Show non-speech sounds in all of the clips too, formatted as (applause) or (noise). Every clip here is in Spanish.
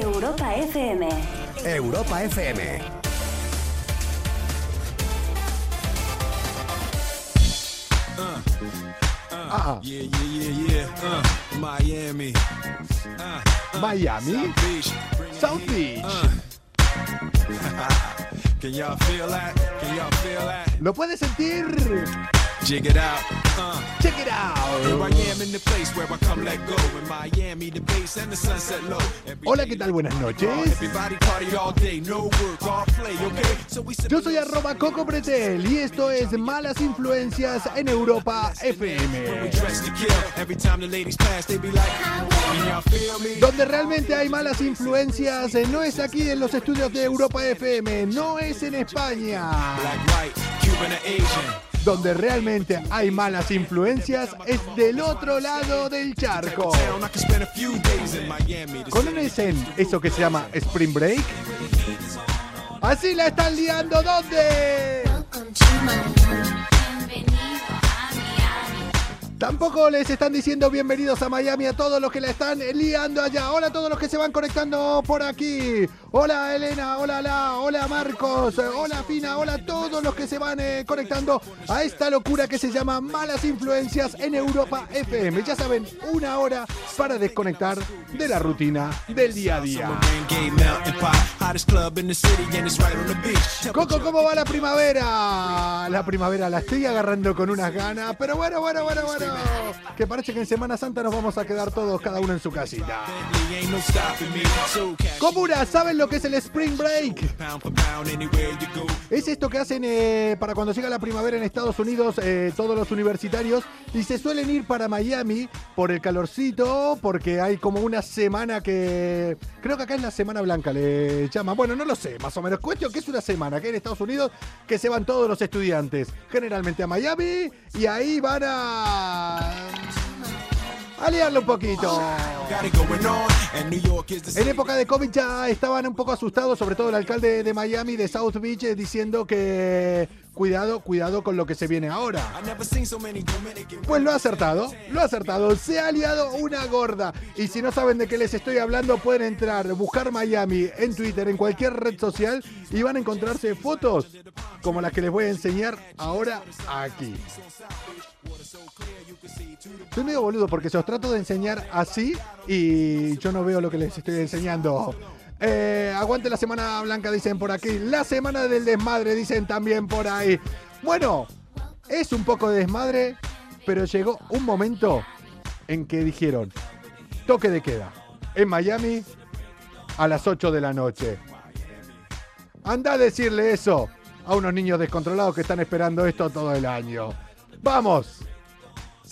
Europa FM. Europa FM. Ah, Yeah, yeah, yeah, yeah. Uh, Miami. Uh, Miami, Beach. South Beach. (laughs) Can y'all feel that? Can y'all feel that? ¿Lo puedes sentir? Jig it out. Uh, Check it here out. I am in the place where I come let go. In Miami, the base and the sunset low. Every Hola, ¿qué tal? Buenas noches. Everybody party all day, no work, all play, okay? So we Yo soy arroba Coco Pretel y esto es Malas Influencias en Europa We FM. dress to kill. Every time the ladies pass, they be like, Can y'all feel me? Donde realmente hay malas influencias eh, no es aquí en los estudios de Europa FM, no es en España. Donde realmente hay malas influencias es del otro lado del charco. ¿Conocen eso que se llama Spring Break? Así la están liando, ¿dónde? Tampoco les están diciendo bienvenidos a Miami a todos los que la están liando allá. Hola a todos los que se van conectando por aquí. Hola Elena, hola La, hola Marcos, hola Fina, hola a todos los que se van eh, conectando a esta locura que se llama Malas Influencias en Europa FM. Ya saben, una hora para desconectar de la rutina del día a día. Coco, ¿cómo va la primavera? La primavera la estoy agarrando con unas ganas, pero bueno, bueno, bueno, bueno. Que parece que en Semana Santa nos vamos a quedar todos, cada uno en su casita. Comuna, ¿saben lo que es el Spring Break? Es esto que hacen eh, para cuando llega la primavera en Estados Unidos eh, todos los universitarios y se suelen ir para Miami por el calorcito, porque hay como una semana que... Creo que acá es la Semana Blanca, le llaman. Bueno, no lo sé, más o menos. Cuestión que es una semana que en Estados Unidos que se van todos los estudiantes, generalmente a Miami, y ahí van a... a liarlo un poquito. En época de COVID ya estaban un poco asustados, sobre todo el alcalde de Miami, de South Beach, eh, diciendo que cuidado, cuidado con lo que se viene ahora. Pues lo ha acertado, lo ha acertado, se ha liado una gorda. Y si no saben de qué les estoy hablando, pueden entrar, buscar Miami en Twitter, en cualquier red social, y van a encontrarse fotos como las que les voy a enseñar ahora aquí. Soy medio boludo porque se los trato de enseñar así y yo no veo lo que les estoy enseñando. Eh, aguante la semana blanca, dicen por aquí. La semana del desmadre, dicen también por ahí. Bueno, es un poco de desmadre, pero llegó un momento en que dijeron, toque de queda, en Miami a las 8 de la noche. Anda a decirle eso a unos niños descontrolados que están esperando esto todo el año. Vamos,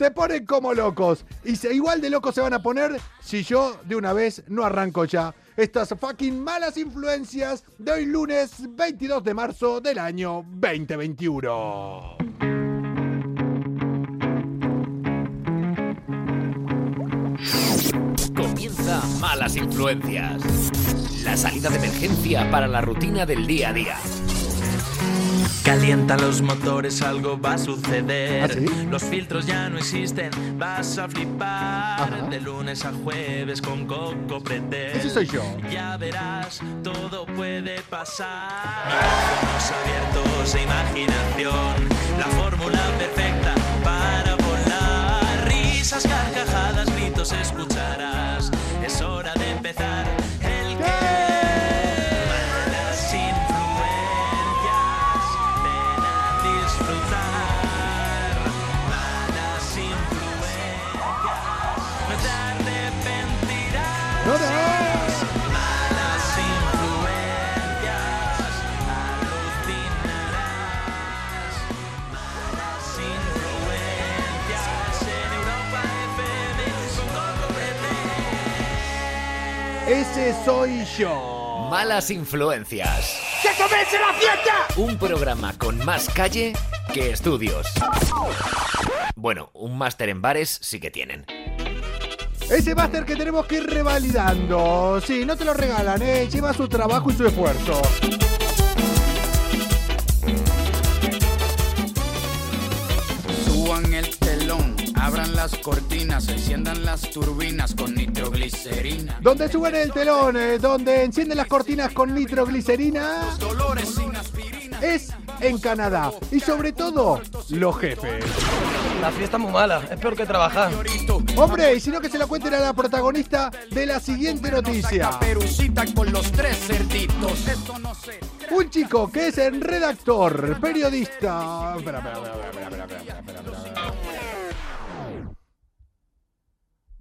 se ponen como locos. Y se, igual de locos se van a poner si yo de una vez no arranco ya estas fucking malas influencias de hoy lunes 22 de marzo del año 2021. Comienza Malas Influencias. La salida de emergencia para la rutina del día a día. Calienta los motores, algo va a suceder. ¿Ah, sí? Los filtros ya no existen, vas a flipar. Ajá. De lunes a jueves con Coco Pretel. Ese soy yo. Ya verás, todo puede pasar. Micrófonos abiertos e imaginación. La fórmula perfecta para volar. Risas, carcajadas, gritos escucharás. Soy yo. Malas Influencias. ¡Que comience la fiesta! Un programa con más calle que estudios. Bueno, un máster en bares sí que tienen. Ese máster que tenemos que ir revalidando. Sí, no te lo regalan, ¿eh? Lleva su trabajo y su esfuerzo. Abran la las cortinas, enciendan las turbinas con nitroglicerina. Donde suben el telón, eh, donde encienden las cortinas con nitroglicerina, Dolores sin aspirina. es en Canadá. Y sobre todo, los jefes. La fiesta es muy mala, es peor que trabajar. Hombre, y si no que se la cuenten a la protagonista de la siguiente noticia. Con los tres cerditos. Esto no sé. Un chico que es el redactor, periodista. Espera, espera, espera, espera, espera, espera, espera,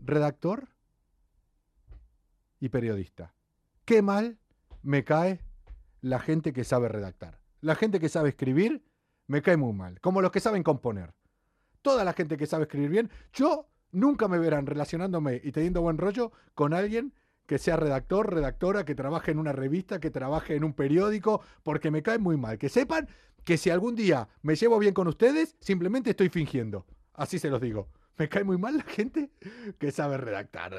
Redactor y periodista. Qué mal me cae la gente que sabe redactar. La gente que sabe escribir me cae muy mal. Como los que saben componer. Toda la gente que sabe escribir bien. Yo nunca me verán relacionándome y teniendo buen rollo con alguien que sea redactor, redactora, que trabaje en una revista, que trabaje en un periódico, porque me cae muy mal. Que sepan que si algún día me llevo bien con ustedes, simplemente estoy fingiendo. Así se los digo. Me cae muy mal la gente que sabe redactar.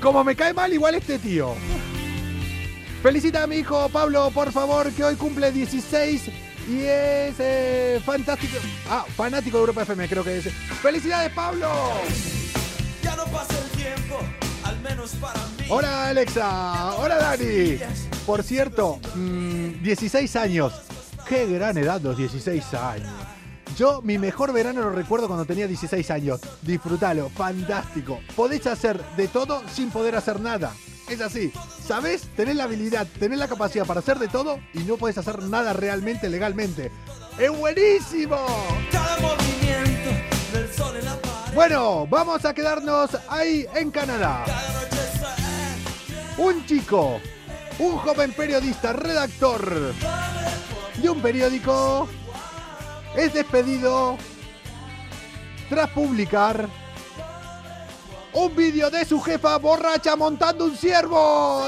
Como me cae mal igual este tío. Felicita a mi hijo Pablo, por favor, que hoy cumple 16 y es eh, fantástico. Ah, fanático de Europa FM, creo que es. ¡Felicidades, Pablo! Ya no pasa el tiempo, al menos para mí. Hola, Alexa. Hola, Dani. Por cierto, mm, 16 años. Qué gran edad los 16 años. Yo mi mejor verano lo recuerdo cuando tenía 16 años. Disfrutalo, fantástico. Podés hacer de todo sin poder hacer nada. Es así. ¿Sabés? Tenés la habilidad, tenés la capacidad para hacer de todo y no podés hacer nada realmente legalmente. ¡Es buenísimo! Bueno, vamos a quedarnos ahí en Canadá. Un chico, un joven periodista, redactor de un periódico, es despedido tras publicar un vídeo de su jefa borracha montando un ciervo.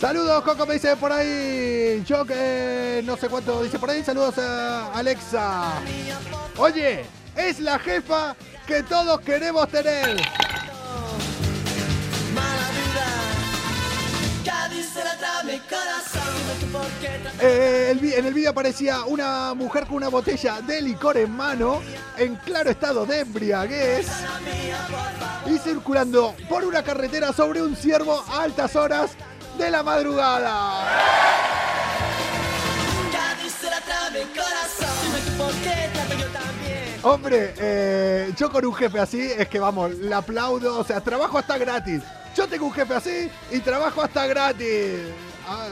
Saludos, Coco, me dice por ahí. Yo que no sé cuánto dice por ahí. Saludos a Alexa. Oye, es la jefa que todos queremos tener. Eh, en el vídeo aparecía una mujer con una botella de licor en mano, en claro estado de embriaguez, y circulando por una carretera sobre un ciervo a altas horas de la madrugada. Hombre, eh, yo con un jefe así es que vamos, le aplaudo, o sea, trabajo hasta gratis. Yo tengo un jefe así y trabajo hasta gratis. Ah.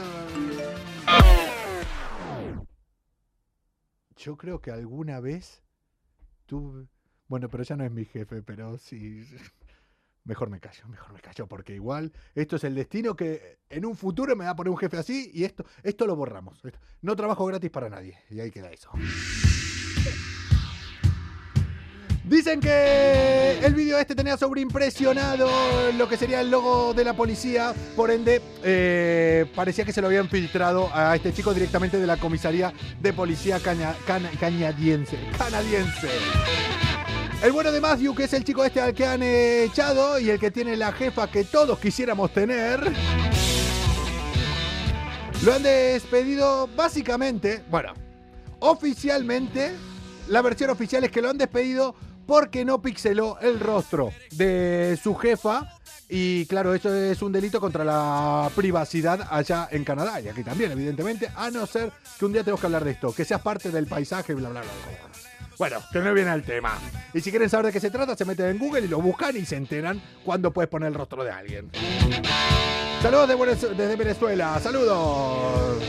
Yo creo que alguna vez tuve... Bueno, pero ya no es mi jefe, pero sí... (laughs) Mejor me callo, mejor me callo, porque igual esto es el destino que en un futuro me va a poner un jefe así y esto, esto lo borramos. No trabajo gratis para nadie. Y ahí queda eso. Dicen que el vídeo este tenía sobreimpresionado lo que sería el logo de la policía, por ende eh, parecía que se lo habían filtrado a este chico directamente de la comisaría de policía canadiense. canadiense. El bueno de Matthew, que es el chico este al que han echado y el que tiene la jefa que todos quisiéramos tener, lo han despedido básicamente, bueno, oficialmente, la versión oficial es que lo han despedido porque no pixeló el rostro de su jefa. Y claro, eso es un delito contra la privacidad allá en Canadá y aquí también, evidentemente, a no ser que un día tenemos que hablar de esto, que seas parte del paisaje, bla, bla, bla. bla. Bueno, que no viene al tema. Y si quieren saber de qué se trata, se meten en Google y lo buscan y se enteran cuando puedes poner el rostro de alguien. Saludos desde Venezuela, saludos.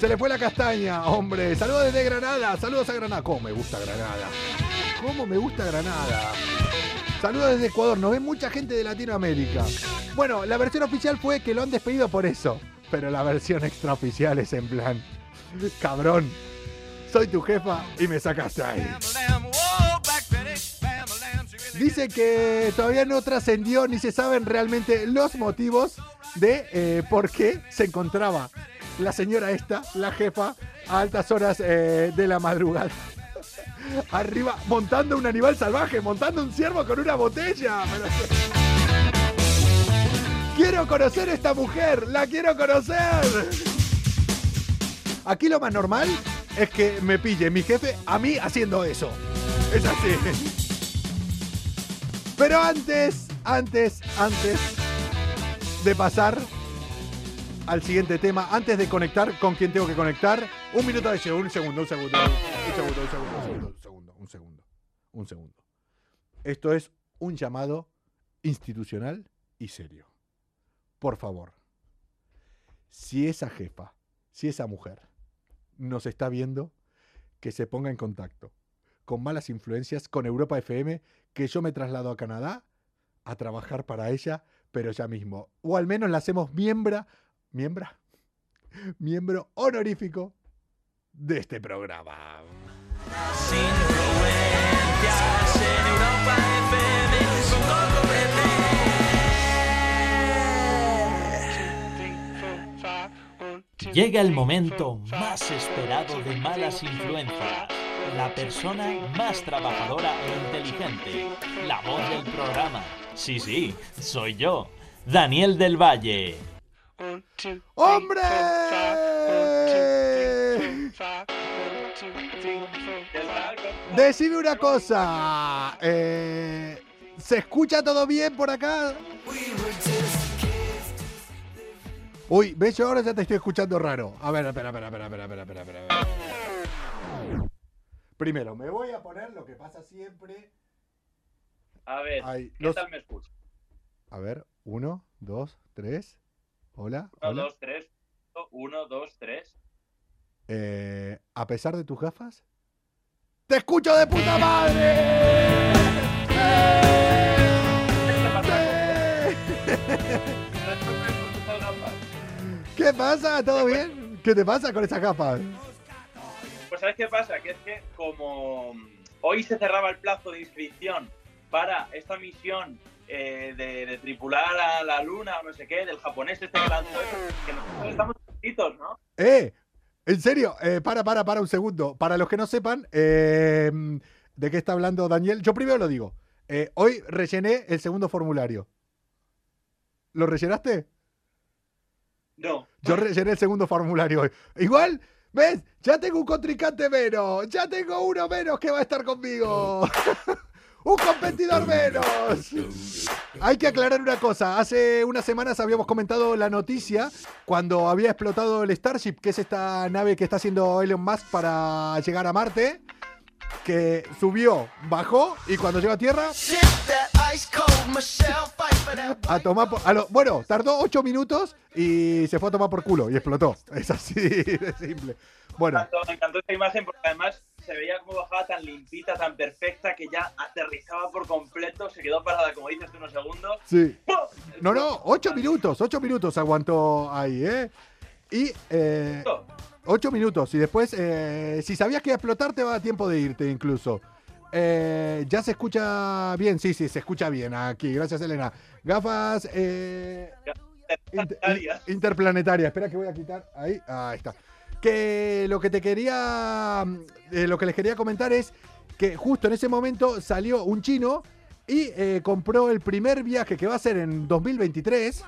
Se le fue la castaña, hombre. Saludos desde Granada, saludos a Granada. ¿Cómo me gusta Granada? ¿Cómo me gusta Granada? Saludos desde Ecuador, nos ve mucha gente de Latinoamérica. Bueno, la versión oficial fue que lo han despedido por eso. Pero la versión extraoficial es en plan, cabrón, soy tu jefa y me sacaste ahí. Dice que todavía no trascendió ni se saben realmente los motivos de eh, por qué se encontraba la señora esta, la jefa, a altas horas eh, de la madrugada. Arriba, montando un animal salvaje, montando un ciervo con una botella. Quiero conocer a esta mujer, la quiero conocer. Aquí lo más normal es que me pille mi jefe a mí haciendo eso. Es así. Pero antes, antes, antes de pasar al siguiente tema, antes de conectar con quien tengo que conectar, un minuto de un segundo, un segundo, un segundo, un segundo, un segundo, un segundo, un segundo, un segundo. Esto es un llamado institucional y serio. Por favor, si esa jefa, si esa mujer nos está viendo, que se ponga en contacto con malas influencias, con Europa FM, que yo me traslado a Canadá a trabajar para ella, pero ya mismo. O al menos la hacemos miembra, miembro honorífico de este programa. Sin. Llega el momento más esperado de Malas Influencias. La persona más trabajadora e inteligente. La voz del programa. Sí, sí, soy yo, Daniel del Valle. ¡Hombre! Decime una cosa. eh, ¿Se escucha todo bien por acá? Uy, ves, yo ahora ya te estoy escuchando raro. A ver, espera, espera, espera, espera, espera, espera, espera. Primero, me voy a poner lo que pasa siempre. A ver, Ahí, ¿qué los- tal me escuchas? A ver, uno, dos, tres. Hola. Uno, hola. dos, tres. Uno, dos, tres. Eh, a pesar de tus gafas, ¡te escucho de puta madre! ¿Qué pasa? ¿Todo bien? ¿Qué te pasa con esas gafas? Pues ¿sabes qué pasa? Que es que como hoy se cerraba el plazo de inscripción para esta misión eh, de, de tripular a la luna o no sé qué, del japonés este que lanzó que nosotros estamos inscritos, ¿no? ¡Eh! En serio, eh, para, para, para un segundo. Para los que no sepan eh, de qué está hablando Daniel, yo primero lo digo. Hoy rellené el segundo formulario. ¿Lo rellenaste? No. Yo rellené el segundo formulario hoy. Igual, ¿ves? Ya tengo un contrincante menos. Ya tengo uno menos que va a estar conmigo. (laughs) un competidor menos. Hay que aclarar una cosa. Hace unas semanas habíamos comentado la noticia cuando había explotado el Starship, que es esta nave que está haciendo Elon Musk para llegar a Marte. Que subió, bajó y cuando llegó a Tierra a tomar por- a lo- bueno, tardó ocho minutos y se fue a tomar por culo y explotó. Es así de simple. Bueno, Me encantó, me encantó esta imagen porque además se veía como bajaba tan limpita, tan perfecta, que ya aterrizaba por completo, se quedó parada, como dices unos segundos. sí. ¡pum! No, no, ocho minutos, ocho minutos aguantó ahí, ¿eh? Y eh, ocho minutos. Y después, eh, si sabías que iba a explotar, te va a dar tiempo de irte incluso. Eh, ya se escucha bien, sí, sí, se escucha bien aquí. Gracias, Elena. Gafas eh, inter- in- interplanetarias. Espera que voy a quitar. Ahí, ahí está. Que lo que te quería, eh, lo que les quería comentar es que justo en ese momento salió un chino y eh, compró el primer viaje que va a ser en 2023.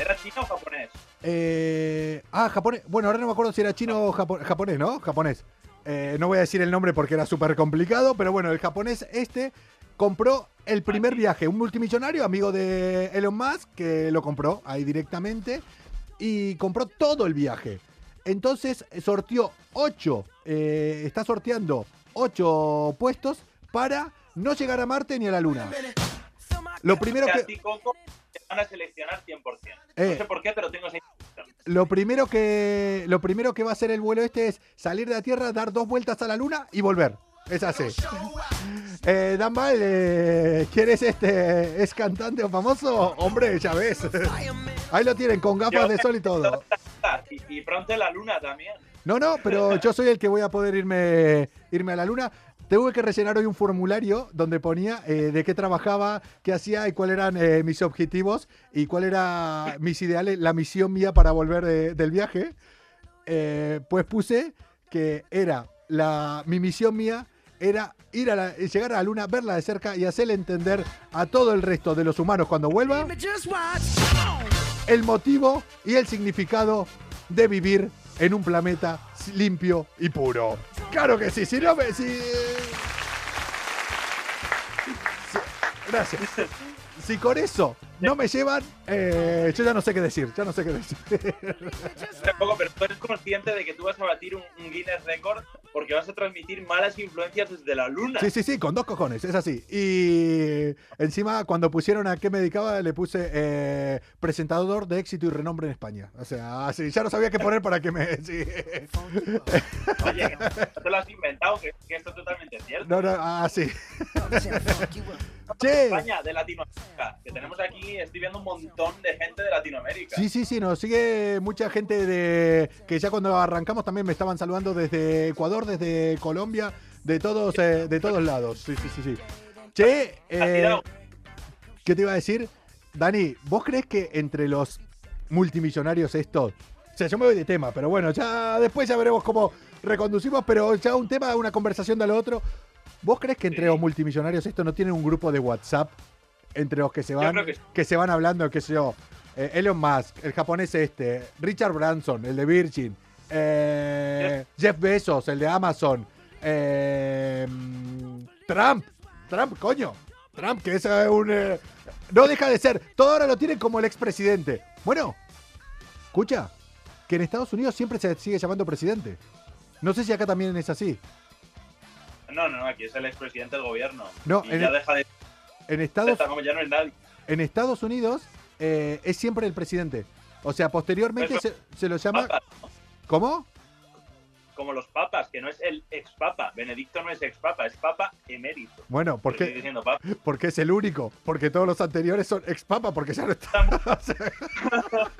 ¿Era chino o japonés? Eh, ah, japonés. Bueno, ahora no me acuerdo si era chino o japo- japonés, ¿no? Japonés. Eh, no voy a decir el nombre porque era súper complicado, pero bueno, el japonés este compró el primer viaje, un multimillonario, amigo de Elon Musk, que lo compró ahí directamente y compró todo el viaje. Entonces sorteó ocho, eh, está sorteando ocho puestos para no llegar a Marte ni a la Luna. Lo primero que... van a seleccionar 100%. Eh. No sé por qué, pero tengo esa. Lo primero que lo primero que va a hacer el vuelo este es salir de la Tierra, dar dos vueltas a la Luna y volver. Es así. Eh, Dan eh, ¿quieres este? ¿Es cantante o famoso? Hombre, ya ves. Ahí lo tienen, con gafas de sol y todo. Y, y pronto la luna también. No, no, pero yo soy el que voy a poder irme, irme a la Luna. Tuve que rellenar hoy un formulario donde ponía eh, de qué trabajaba, qué hacía y cuáles eran eh, mis objetivos y cuál era mis ideales, la misión mía para volver de- del viaje. Eh, pues puse que era la, mi misión mía era ir a la- llegar a la luna, verla de cerca y hacerle entender a todo el resto de los humanos cuando vuelva el motivo y el significado de vivir en un planeta limpio y puro. Claro que sí, si no me... Si, si- gracias. Si con eso no me llevan, eh, yo ya no sé qué decir, ya no sé qué decir. Tampoco, pero tú eres consciente de que tú vas a batir un, un Guinness Record porque vas a transmitir malas influencias desde la luna. Sí, sí, sí, con dos cojones, es así. Y encima, cuando pusieron a qué me dedicaba, le puse eh, presentador de éxito y renombre en España. O sea, así, ya no sabía qué poner para que me... (laughs) sí. Oye, que no te lo has inventado, que, que esto es totalmente cierto. No, no, así. Che, España, de Latinoamérica, que tenemos aquí, estoy viendo un montón de gente de Latinoamérica. Sí, sí, sí, nos sigue mucha gente de que ya cuando arrancamos también me estaban saludando desde Ecuador, desde Colombia, de todos, eh, de todos lados. Sí, sí, sí, sí. Che, eh, ¿qué te iba a decir? Dani, ¿vos crees que entre los multimillonarios estos, o sea, yo me voy de tema, pero bueno, ya después ya veremos cómo reconducimos, pero ya un tema, una conversación de lo otro. ¿Vos crees que entre los multimillonarios estos no tienen un grupo de WhatsApp entre los que se van, que que se van hablando, qué sé yo, eh, Elon Musk, el japonés este, Richard Branson, el de Virgin, eh, Jeff Bezos, el de Amazon, eh, Trump, Trump, coño, Trump, que es un... no deja de ser, todo ahora lo tienen como el expresidente. Bueno, escucha, que en Estados Unidos siempre se sigue llamando presidente. No sé si acá también es así. No, no, no, aquí es el expresidente del gobierno. No, y en ya el- deja de En Estados, ya no es nadie. en Estados Unidos eh, es siempre el presidente. O sea, posteriormente se, se lo llama... ¿Cómo? como los papas, que no es el ex papa. Benedicto no es ex papa, es papa emérito. Bueno, Porque sigue porque, diciendo papa. porque es el único. Porque todos los anteriores son ex papa, porque ya no está. (laughs) (laughs)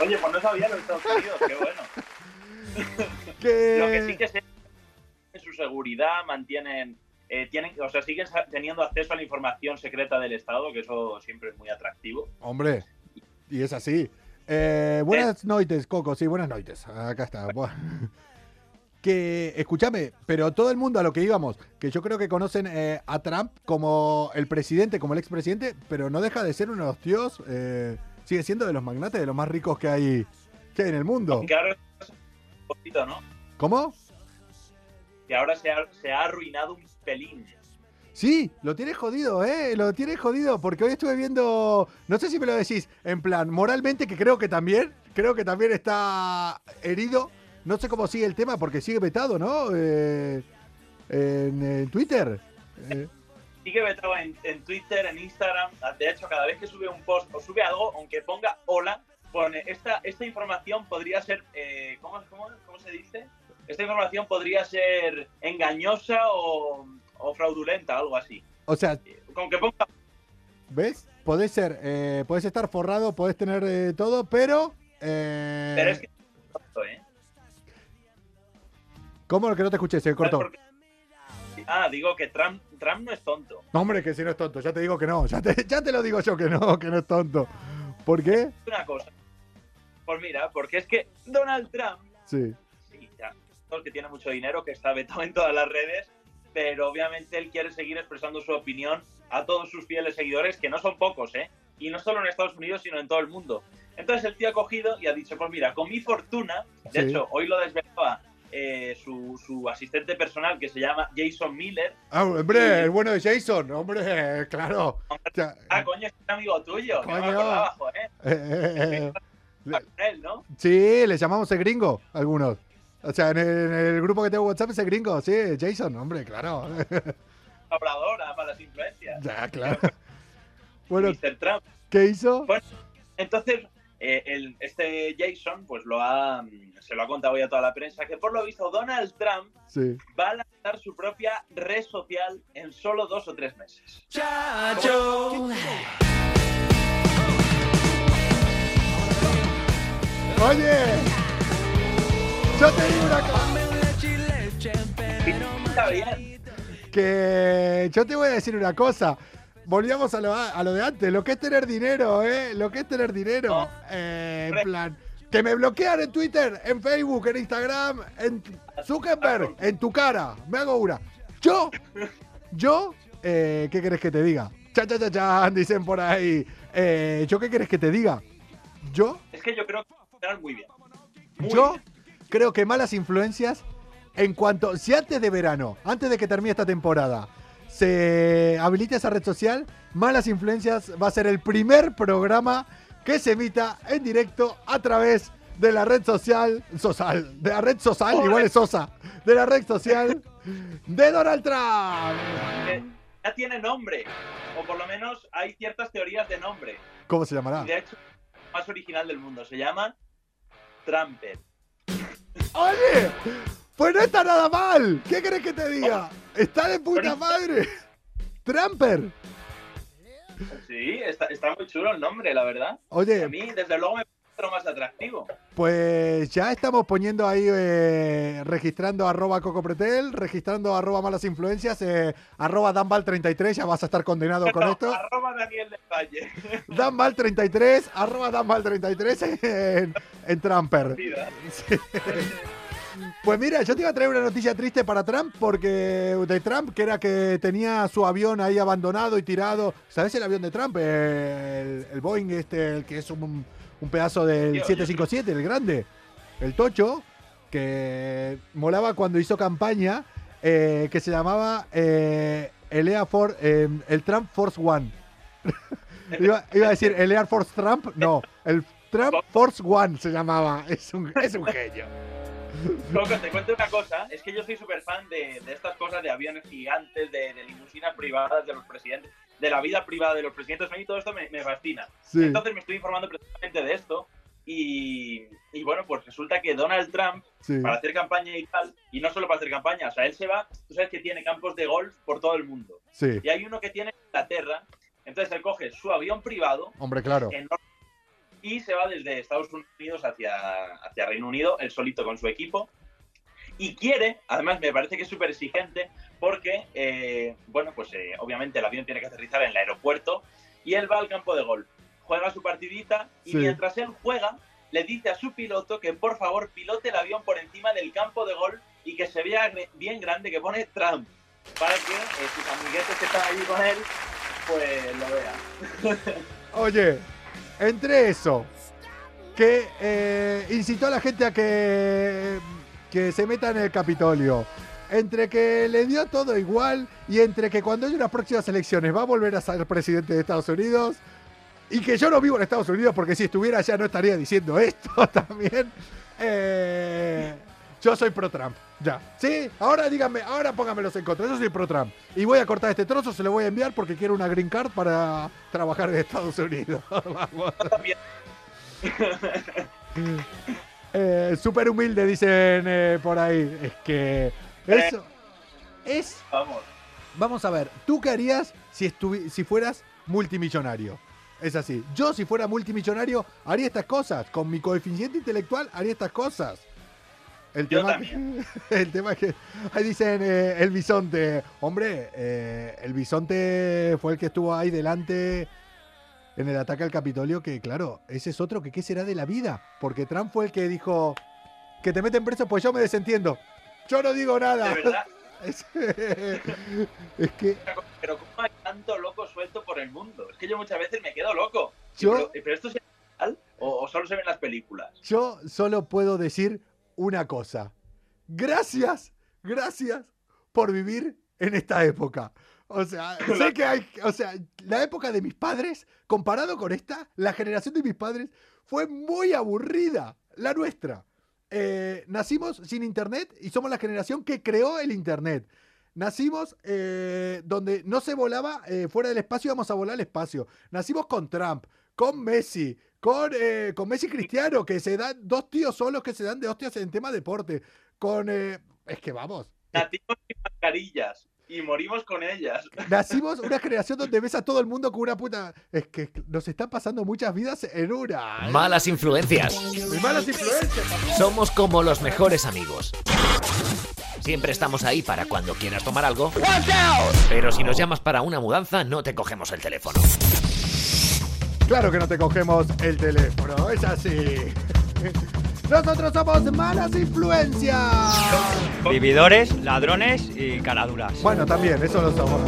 Oye, pues no sabía los Estados Unidos, qué bueno. Que- Lo que sí que sé es su seguridad, mantienen, eh, tienen, o sea, siguen teniendo acceso a la información secreta del Estado, que eso siempre es muy atractivo. Hombre, y es así. Eh, buenas noites, Coco. Sí, buenas noites. Acá está. (laughs) Que, escúchame, pero todo el mundo a lo que íbamos, que yo creo que conocen eh, a Trump como el presidente, como el expresidente, pero no deja de ser uno de los tíos, eh, sigue siendo de los magnates, de los más ricos que hay, que hay en el mundo. Un poquito, ¿no? ¿Cómo? Que ahora se ha, se ha arruinado un pelín. Sí, lo tienes jodido, ¿eh? Lo tienes jodido, porque hoy estuve viendo, no sé si me lo decís, en plan, moralmente, que creo que también, creo que también está herido. No sé cómo sigue el tema, porque sigue vetado, ¿no? Eh, en, en Twitter. Eh, Sigue vetado en, en Twitter, en Instagram. De hecho, cada vez que sube un post o sube algo, aunque ponga hola, pone esta, esta información podría ser. eh, ¿cómo, cómo, cómo se dice? Esta información podría ser engañosa o, o fraudulenta, algo así. o sea, Con que ponga. ¿ves? Podés ser, eh, podés estar forrado, podés tener eh, todo, pero... eh, Pero es que. ¿eh? ¿Cómo que no te escuché? Se cortó. ¿Sabes por qué? Ah, digo que Trump, Trump no es tonto. No, hombre, que si no es tonto, ya te digo que no, ya te, ya te lo digo yo que no, que no es tonto. ¿Por qué? Una cosa. Pues mira, porque es que Donald Trump Sí. sí, ya, que tiene mucho dinero, que está vetado en todas las redes, pero obviamente él quiere seguir expresando su opinión a todos sus fieles seguidores, que no son pocos, ¿eh? Y no solo en Estados Unidos, sino en todo el mundo. Entonces el tío ha cogido y ha dicho, pues mira, con mi fortuna, de Sí. hecho, hoy lo desvelaba eh, su, su asistente personal, que se llama Jason Miller. Ah, hombre, el bueno de Jason, hombre, claro. Ah, coño, es un amigo tuyo, que no me Coño. acordaba, joder. eh, eh, eh, él, ¿no? sí, le llamamos el gringo, algunos. O sea, en el, en el grupo que tengo WhatsApp es el gringo, sí, Jason, hombre, claro. (laughs) Habladora, malas influencias. ya, claro. Bueno, (laughs) Mr. Trump. ¿qué hizo? Bueno, entonces, eh, el- este Jason, pues lo ha, se lo ha contado ya a toda la prensa, que por lo visto Donald Trump Sí. va a lanzar su propia red social en solo dos o tres meses. Oye, yo te digo una cosa. Que yo te voy a decir una cosa. Volvíamos a lo, a lo de antes, lo que es tener dinero, ¿eh? Lo que es tener dinero. Eh, en plan, Que me bloquean en Twitter, en Facebook, en Instagram, en Zuckerberg, en tu cara. Me hago una. Yo, yo, eh, ¿qué querés que te diga? Cha, cha, cha, cha, dicen por ahí. Eh, ¿Yo qué querés que te diga? Yo, Es que yo creo que muy bien. Muy yo bien. creo que malas influencias, en cuanto, si antes de verano, antes de que termine esta temporada, se habilita esa red social, malas influencias va a ser el primer programa que se emita en directo a través de la red social, social, de la red social, igual es Sosa, de la red social de Donald Trump. Eh, ya tiene nombre. O por lo menos hay ciertas teorías de nombre. ¿Cómo se llamará? De hecho, más original del mundo. Se llama Trumpet. Oye, pues no está nada mal. ¿Qué crees que te diga? Está de puta madre. Trumper. Sí, está, está muy chulo el nombre, la verdad. Oye. A mí, desde luego, me lo más atractivo. Pues ya estamos poniendo ahí, eh, registrando arroba cocopretel, registrando arroba malas influencias, eh, arroba danval33, ya vas a estar condenado con esto. Arroba Daniel del Valle. (laughs) Danval33, arroba danval33 en, en Trumper. Sí. Pues mira, yo te iba a traer una noticia triste para Trump, porque de Trump, que era que tenía su avión ahí abandonado y tirado. ¿Sabes el avión de Trump? El, el Boeing, este, el que es un, un pedazo del Dios, 757, el grande, el tocho, que molaba cuando hizo campaña, eh, que se llamaba eh, el Air Force, eh, el Trump Force One. (laughs) iba, iba a decir el Air Force Trump, no, el Trump Force One se llamaba. Es un, es un genio. Coco, te cuento una cosa, es que yo soy súper fan de, de estas cosas de aviones gigantes, de, de limusinas privadas de los presidentes, de la vida privada de los presidentes, a mí todo esto me, me fascina. Sí. Entonces me estoy informando precisamente de esto y, y bueno, pues resulta que Donald Trump, Sí. para hacer campaña y tal, y no solo para hacer campaña, o sea, él se va, tú sabes que tiene campos de golf por todo el mundo. Sí. Y hay uno que tiene en Inglaterra, entonces él coge su avión privado Hombre, claro. enorme, y se va desde Estados Unidos hacia, hacia Reino Unido, él solito con su equipo. Y quiere, además me parece que es súper exigente, porque, eh, bueno, pues eh, obviamente el avión tiene que aterrizar en el aeropuerto y él va al campo de golf, juega su partidita y Sí. mientras él juega, le dice a su piloto que por favor pilote el avión por encima del campo de golf y que se vea bien grande, que pone Trump, para que eh, sus amiguetes que están allí con él, pues lo vean. (laughs) Oye, entre eso, que eh, incitó a la gente a que, que se meta en el Capitolio, entre que le dio todo igual y entre que cuando haya unas próximas elecciones va a volver a ser presidente de Estados Unidos y que yo no vivo en Estados Unidos porque si estuviera allá no estaría diciendo esto (laughs) también. eh, yo soy pro Trump, ya. Sí, ahora díganme, ahora pónganmelos en contra. Yo soy pro Trump. Y voy a cortar este trozo, se lo voy a enviar porque quiero una green card para trabajar en Estados Unidos. (laughs) Vamos. (laughs) Eh, Súper humilde, dicen eh, por ahí. Es que eso es. Vamos. Vamos a ver, ¿tú qué harías si, si fueras multimillonario? Es así. Yo, si fuera multimillonario, haría estas cosas. Con mi coeficiente intelectual, haría estas cosas. El Yo tema, también. (laughs) el tema que. Ahí dicen eh, el bisonte. Hombre, eh, el bisonte fue el que estuvo ahí delante en el ataque al Capitolio. Que claro, ese es otro que qué será de la vida. Porque Trump fue el que dijo que te meten preso, pues yo me desentiendo. Yo no digo nada. De verdad. (laughs) Es, es que Pero ¿cómo hay tanto loco suelto por el mundo? Es que yo muchas veces me quedo loco. Yo- Pero, ¿pero esto es real o, o solo se ven en las películas? yo solo puedo decir una cosa. Gracias, gracias por vivir en esta época. O sea, (laughs) sé que hay, o sea, la época de mis padres, comparado con esta, la generación de mis padres fue muy aburrida, la nuestra. Eh, nacimos sin internet y somos la generación que creó el internet. Nacimos eh, donde no se volaba eh, fuera del espacio, íbamos a volar al espacio. Nacimos con Trump, con Messi, con, eh, con Messi Cristiano, que se dan dos tíos solos que se dan de hostias en tema deporte. Con. eh, es que vamos. Nacimos sin mascarillas y morimos con ellas. (laughs) Nacimos una generación donde ves a todo el mundo con una puta. Es que nos están pasando muchas vidas en una. ¿eh? Malas influencias. Muy malas influencias. papá. Somos como los mejores amigos. Siempre estamos ahí para cuando quieras tomar algo. Pero si nos llamas para una mudanza, no te cogemos el teléfono. Claro que no te cogemos el teléfono, es así. Nosotros somos malas influencias. Vividores, ladrones y caraduras. Bueno, también, eso lo somos.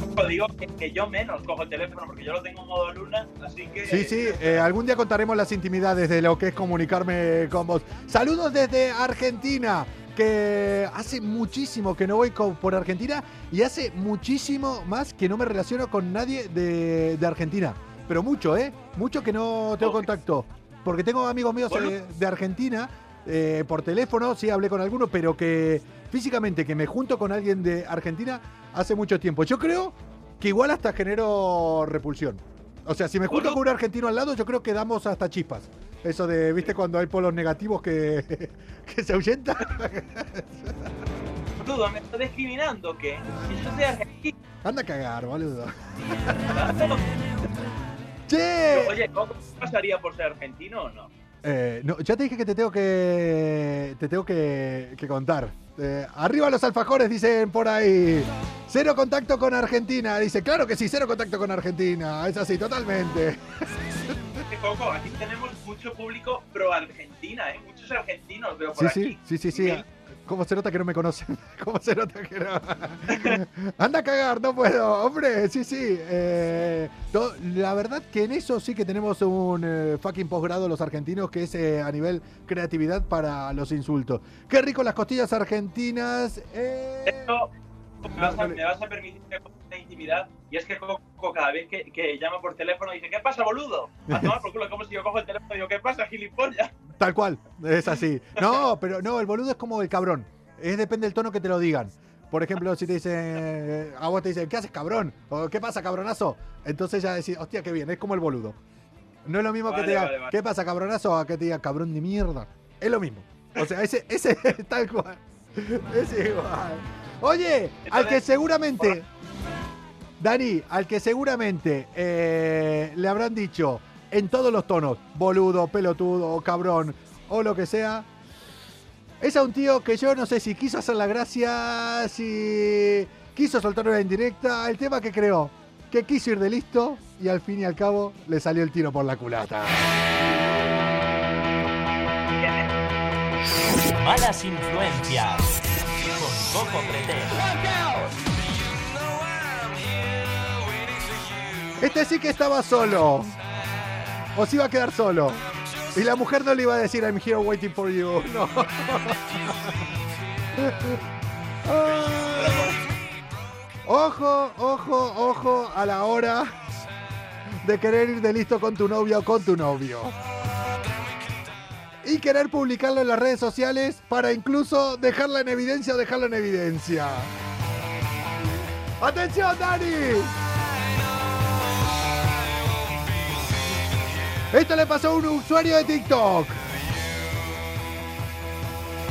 Como digo, que, yo menos cojo el teléfono porque yo lo tengo en modo luna, así que... Sí, sí, eh, algún día contaremos las intimidades de lo que es comunicarme con vos. Saludos desde Argentina, que hace muchísimo que no voy por Argentina y hace muchísimo más que no me relaciono con nadie de, de Argentina. Pero mucho, ¿eh? Mucho que no tengo contacto. Porque tengo amigos míos Bueno. eh, de Argentina eh, por teléfono, sí hablé con alguno, pero que físicamente que me junto con alguien de Argentina hace mucho tiempo. Yo creo que igual hasta genero repulsión. O sea, si me junto Bueno. con un argentino al lado, yo creo que damos hasta chispas. Eso de, ¿viste cuando hay polos negativos que, (laughs) que se ahuyentan? Boludo, ¿me está discriminando o qué? Si yo soy argentino. Anda a cagar, boludo. ¡Che! Oye, ¿cómo pasaría por ser argentino o no? Eh, no, ya te dije que te tengo que. Te tengo que, que contar. Eh, arriba los alfajores, dicen por ahí. Cero contacto con Argentina. Dice, claro que sí, cero contacto con Argentina. Es así, totalmente. (laughs) Coco, aquí tenemos mucho público pro Argentina, ¿eh? Muchos argentinos veo por Sí, aquí. sí, sí, sí, sí. ¿Cómo se nota que no me conocen? (laughs) ¿Cómo se nota que no? (laughs) Anda a cagar, no puedo. Hombre, sí, sí. eh, la verdad que en eso sí que tenemos un eh, fucking posgrado los argentinos, que es eh, a nivel creatividad para los insultos. Qué rico las costillas argentinas. eh. Me vas, a, me vas a permitir que una intimidad. Y es que Coco, cada vez que, que llama por teléfono, dice: ¿Qué pasa, boludo? A tomar por culo, como si yo cojo el teléfono y digo: ¿Qué pasa, gilipollas? Tal cual, es así. (laughs) No, pero no, el boludo es como el cabrón. Es depende del tono que te lo digan. Por ejemplo, si te dicen, a vos te dicen, ¿qué haces, cabrón? O ¿qué pasa, cabronazo? Entonces ya decís, hostia, qué bien, es como el boludo. No es lo mismo que Vale, te digan, vale, vale. ¿qué pasa, cabronazo? A que te digan, cabrón de mierda. Es lo mismo. O sea, ese, ese es (laughs) tal cual. Es igual. Oye, al que seguramente, Dani, al que seguramente eh, le habrán dicho en todos los tonos, boludo, pelotudo, cabrón o lo que sea, es a un tío que yo no sé si quiso hacer la gracia, si quiso soltar una indirecta, el tema que creó, que quiso ir de listo y al fin y al cabo le salió el tiro por la culata. Malas influencias. Este sí que estaba solo. O se iba a quedar solo. Y la mujer no le iba a decir I'm here waiting for you. (laughs) No. (laughs) Ojo, ojo, ojo a la hora de querer ir de listo con tu novia o con tu novio. Y querer publicarlo en las redes sociales para incluso dejarla en evidencia o dejarlo en evidencia. ¡Atención, Dani! Esto le pasó a un usuario de TikTok.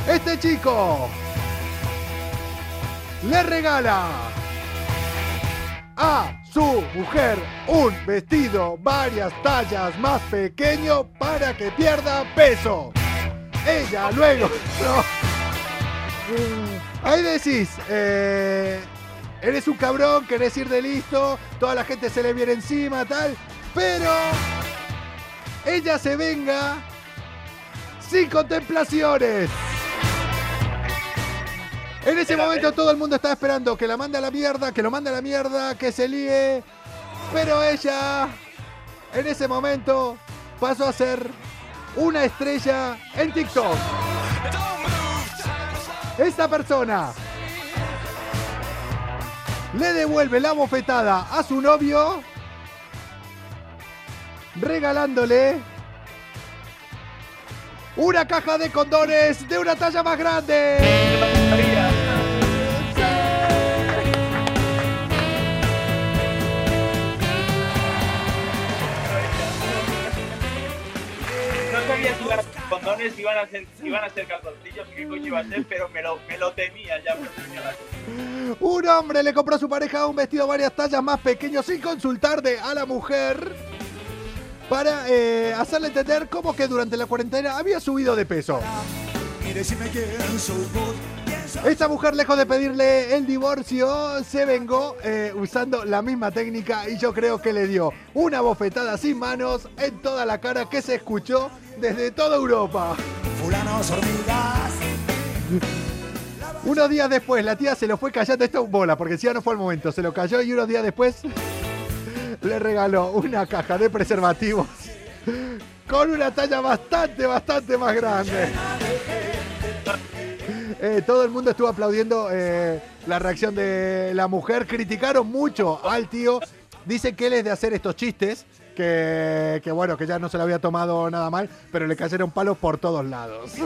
Este chico le regala a su mujer un vestido varias tallas más pequeño para que pierda peso. Ella luego... (laughs) no. Ahí decís, eh, eres un cabrón, querés ir de listo, toda la gente se le viene encima, tal, pero ella se venga sin contemplaciones. En ese momento todo el mundo estaba esperando que la mande a la mierda, que lo mande a la mierda, que se líe. Pero ella, en ese momento, pasó a ser una estrella en TikTok. Esta persona le devuelve la bofetada a su novio regalándole una caja de condones de una talla más grande. Condones iban a ser, iban a ser calzoncillos, qué coño iba a ser, pero me lo, me lo temía ya. por tenía la cosa. Un hombre le compró a su pareja un vestido varias tallas más pequeño sin consultar de a la mujer para eh, hacerle entender cómo que durante la cuarentena había subido de peso. Esta mujer, lejos de pedirle el divorcio, se vengó eh, usando la misma técnica y yo creo que le dio una bofetada sin manos en toda la cara que se escuchó desde toda Europa. Fulanos hormigas. Unos días después, la tía se lo fue callando. Esto es bola, porque si ya no fue el momento. Se lo cayó y unos días después (laughs) le regaló una caja de preservativos (laughs) con una talla bastante, bastante más grande. Eh, todo el mundo estuvo aplaudiendo eh, la reacción de la mujer. Criticaron mucho al tío. Dicen que él es de hacer estos chistes. Que, que bueno, que ya no se lo había tomado nada mal, pero le cayeron palos por todos lados. (laughs)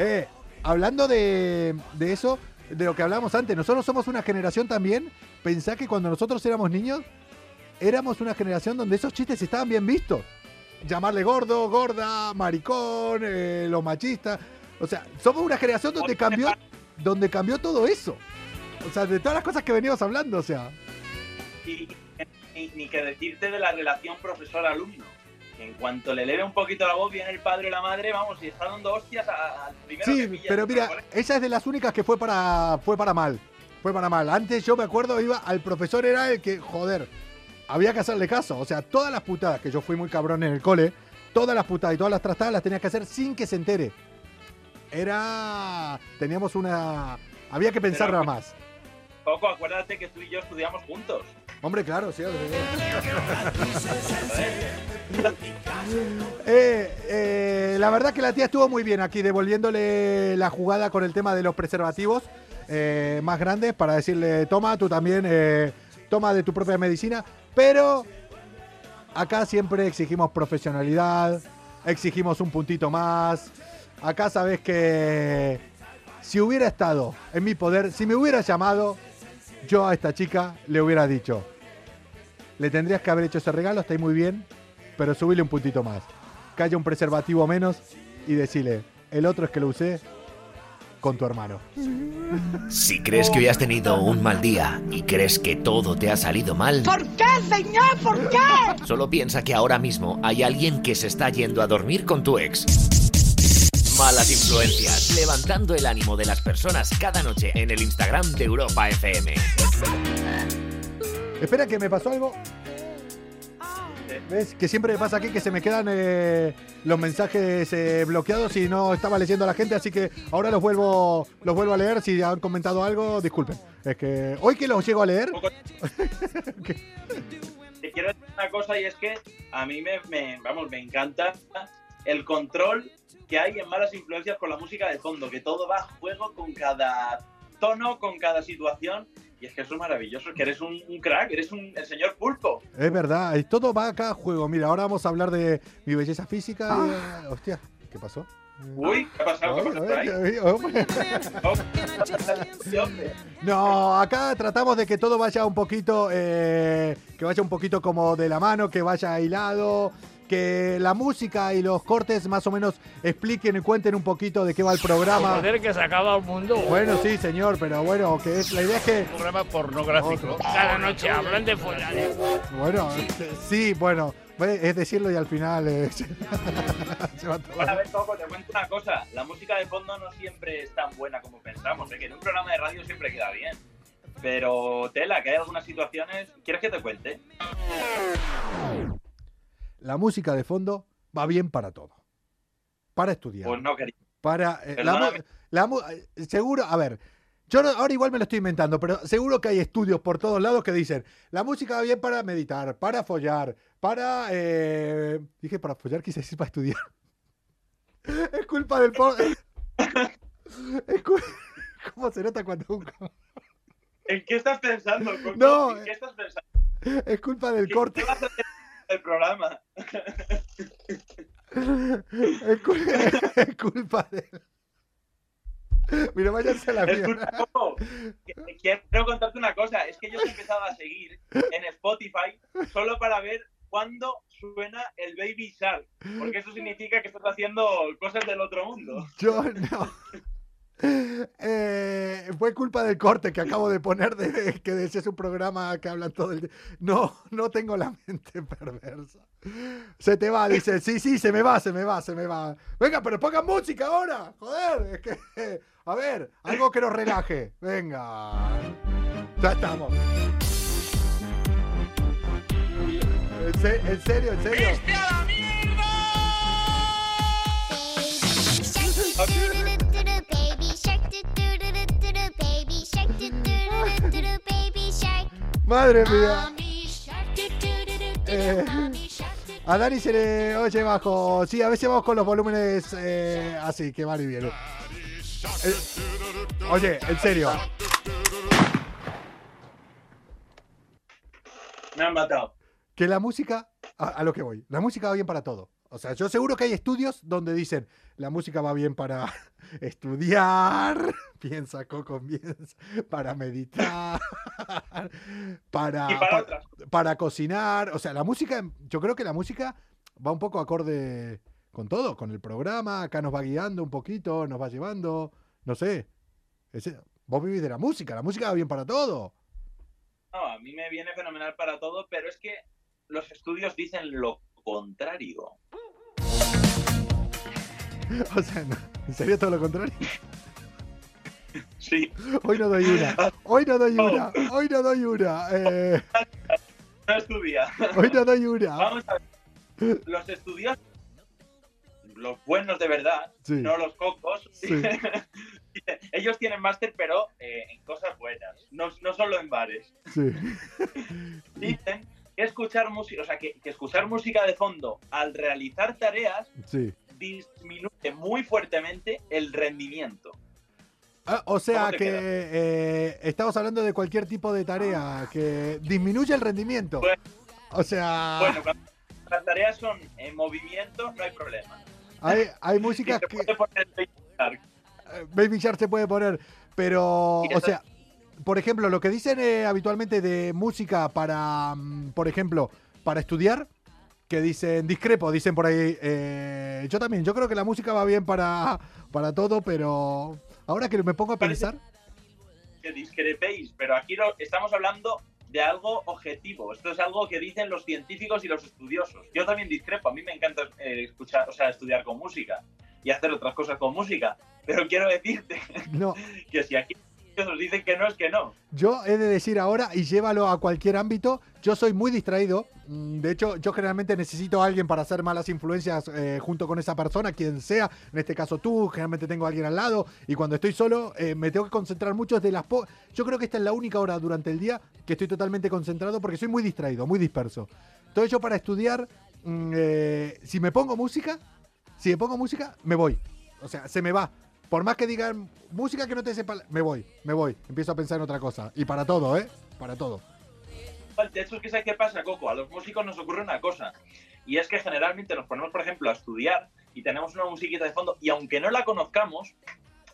Eh, hablando de, eso, de lo que hablábamos antes, nosotros somos una generación también. Pensá que cuando nosotros éramos niños, éramos una generación donde esos chistes estaban bien vistos. Llamarle gordo, gorda, maricón, eh, los machistas. O sea, somos una generación donde cambió, donde cambió todo eso. O sea, de todas las cosas que veníamos hablando, o sea. Y, ni, ni que decirte de la relación profesor-alumno. En cuanto le eleve un poquito la voz, viene el padre y la madre, vamos, y está dando hostias al primero que Sí, pilla. pero mira, ella es de las únicas que fue para, fue para mal. Fue para mal. Antes yo me acuerdo, iba al profesor, era el que, joder, había que hacerle caso. O sea, todas las putadas, que yo fui muy cabrón en el cole, todas las putadas y todas las trastadas las tenías que hacer sin que se entere. Era. Teníamos una. Había que pensarla Pero- más. Coco, acuérdate que tú y yo estudiamos juntos. Hombre, claro, sí. (laughs) Eh, eh, la verdad que la tía estuvo muy bien aquí, devolviéndole la jugada con el tema de los preservativos eh, más grandes para decirle, toma, tú también, eh, toma de tu propia medicina. Pero acá siempre exigimos profesionalidad, exigimos un puntito más. Acá sabes que si hubiera estado en mi poder, si me hubiera llamado, yo a esta chica le hubiera dicho, le tendrías que haber hecho ese regalo, está ahí muy bien, pero subile un puntito más. Que haya un preservativo menos y decirle, el otro es que lo usé con tu hermano. Si crees que hoy has tenido un mal día y crees que todo te ha salido mal, ¿Por qué, señor? ¿Por qué? solo piensa que ahora mismo hay alguien que se está yendo a dormir con tu ex. Malas influencias, levantando el ánimo de las personas cada noche en el Instagram de Europa FM. Espera que me pasó algo. ¿Ves? Que siempre me pasa aquí que se me quedan eh, los mensajes eh, bloqueados y no estaba leyendo a la gente, así que ahora los vuelvo, los vuelvo a leer. Si han comentado algo, disculpen. Es que hoy que los llego a leer, Te (laughs) quiero decir una cosa y es que a mí me, me- vamos, me encanta el control que hay en malas influencias con la música de fondo, que todo va a juego con cada tono, con cada situación. Y es que eso es maravilloso, que eres un, un crack, eres un, el señor pulpo. es verdad, y todo va acá a juego. Mira, ahora vamos a hablar de mi belleza física. y, eh, hostia, ¿qué pasó? Uy, ¿qué ha. (laughs) No, acá tratamos de que todo vaya un poquito, eh, que vaya un poquito como de la mano, que vaya hilado, que la música y los cortes más o menos expliquen y cuenten un poquito de qué va el programa. Joder, que se acaba el mundo. Bueno, sí, señor, pero bueno, que es la idea es que, Un programa pornográfico. Cada noche hablan de follar. bueno, este, sí, bueno, es decirlo y al final eh, (laughs) se va todo. Bueno, a ver, Coco, te cuento una cosa. La música de fondo no siempre es tan buena como pensamos. ¿eh? Que en un programa de radio siempre queda bien. Pero, Tela, que hay algunas situaciones... ¿Quieres que te cuente? La música de fondo va bien para todo. Para estudiar. Pues no, querido. Para eh, la, la eh, seguro, a ver, yo no- ahora igual me lo estoy inventando, pero seguro que hay estudios por todos lados que dicen la música va bien para meditar, para follar, para eh, dije para follar quise decir para estudiar. (laughs) es culpa del (laughs) es cu- (laughs) ¿Cómo se nota cuando un ¿En qué estás pensando, Coco? No, ¿En qué estás pensando? es culpa del ¿Qué- corte? ¿Qué vas a hacer del programa? (laughs) es, (laughs) es culpa de Mira, váyanse a la mierda. Quiero contarte una cosa. Es que yo te he empezado a seguir en Spotify solo para ver cuándo suena el Baby Shark. Porque eso significa que estás haciendo cosas del otro mundo. Yo no. Eh, fue culpa del corte que acabo de poner de (laughs) que decías un programa que hablan todo el día. No, no tengo la mente (laughs) perversa. Se te va, dice. Sí, sí, se me va, se me va, se me va. Venga, pero pongan música ahora. Joder, es que. A ver, algo que nos relaje. Venga. Ya estamos. En, se- en serio, en serio. Madre mía. Eh, a Dani se le oye bajo. Sí, a veces vamos con los volúmenes eh, así, que van y vienen. Eh, oye, en serio. Me han matado. Que la música, a, a lo que voy, la música va bien para todo. O sea, yo seguro que hay estudios donde dicen, la música va bien para (laughs) estudiar, (laughs) piensa Coco, piensa, para meditar, (laughs) para, para cocinar. O sea, la música, yo creo que la música va un poco acorde con todo, con el programa, acá nos va guiando un poquito, nos va llevando, no sé. Vos vivís de la música, la música va bien para todo. No, a mí me viene fenomenal para todo, pero es que los estudios dicen lo contrario. (laughs) O sea, no, ¿en serio todo lo contrario? (laughs) Sí. Hoy no doy una. Hoy no doy una. (laughs) Hoy no doy una. eh, No estudia. hoy no doy una. Vamos a ver. Los estudios, los buenos de verdad, Sí. no los cocos, Sí. ellos tienen máster, pero eh, en cosas buenas, no, no solo en bares. Sí. Dicen que escuchar música, o sea, que, que escuchar música de fondo al realizar tareas Sí. Disminuye muy fuertemente el rendimiento. Ah, o sea ¿Cómo te que eh, estamos hablando de cualquier tipo de tarea que disminuye el rendimiento. O sea, Bueno, cuando las tareas son en movimiento, no hay problema. hay, hay músicas se que puede poner Baby Shark. eh, Baby Shark se puede poner, pero, o sea, por ejemplo, lo que dicen eh, habitualmente de música para, mm, por ejemplo, para estudiar, que dicen discrepo, dicen por ahí. eh, yo también, yo creo que la música va bien para, para todo, pero ahora que me pongo a Parece- pensar, que discrepéis, pero aquí lo- estamos hablando de algo objetivo. Esto es algo que dicen los científicos y los estudiosos. Yo también discrepo. A mí me encanta eh, escuchar, o sea, estudiar con música y hacer otras cosas con música. Pero quiero decirte no, (laughs) que si aquí nos dicen que no es que no. Yo he de decir ahora, y llévalo a cualquier ámbito, yo soy muy distraído. Mm, De hecho, yo generalmente necesito a alguien para hacer malas influencias eh, junto con esa persona, quien sea. En este caso tú, generalmente tengo a alguien al lado. Y cuando estoy solo, eh, me tengo que concentrar mucho desde las... po- yo creo que esta es la única hora durante el día que estoy totalmente concentrado porque soy muy distraído, muy disperso. Entonces yo para estudiar, mm, eh, si me pongo música, si me pongo música, me voy. O sea, se me va. Por más que digan música que no te sepa, me voy, me voy. Empiezo a pensar en otra cosa. Y para todo, ¿eh? Para todo. De hecho, es que ¿sabes qué pasa, Coco? A los músicos nos ocurre una cosa. Y es que generalmente nos ponemos, por ejemplo, a estudiar y tenemos una musiquita de fondo y aunque no la conozcamos,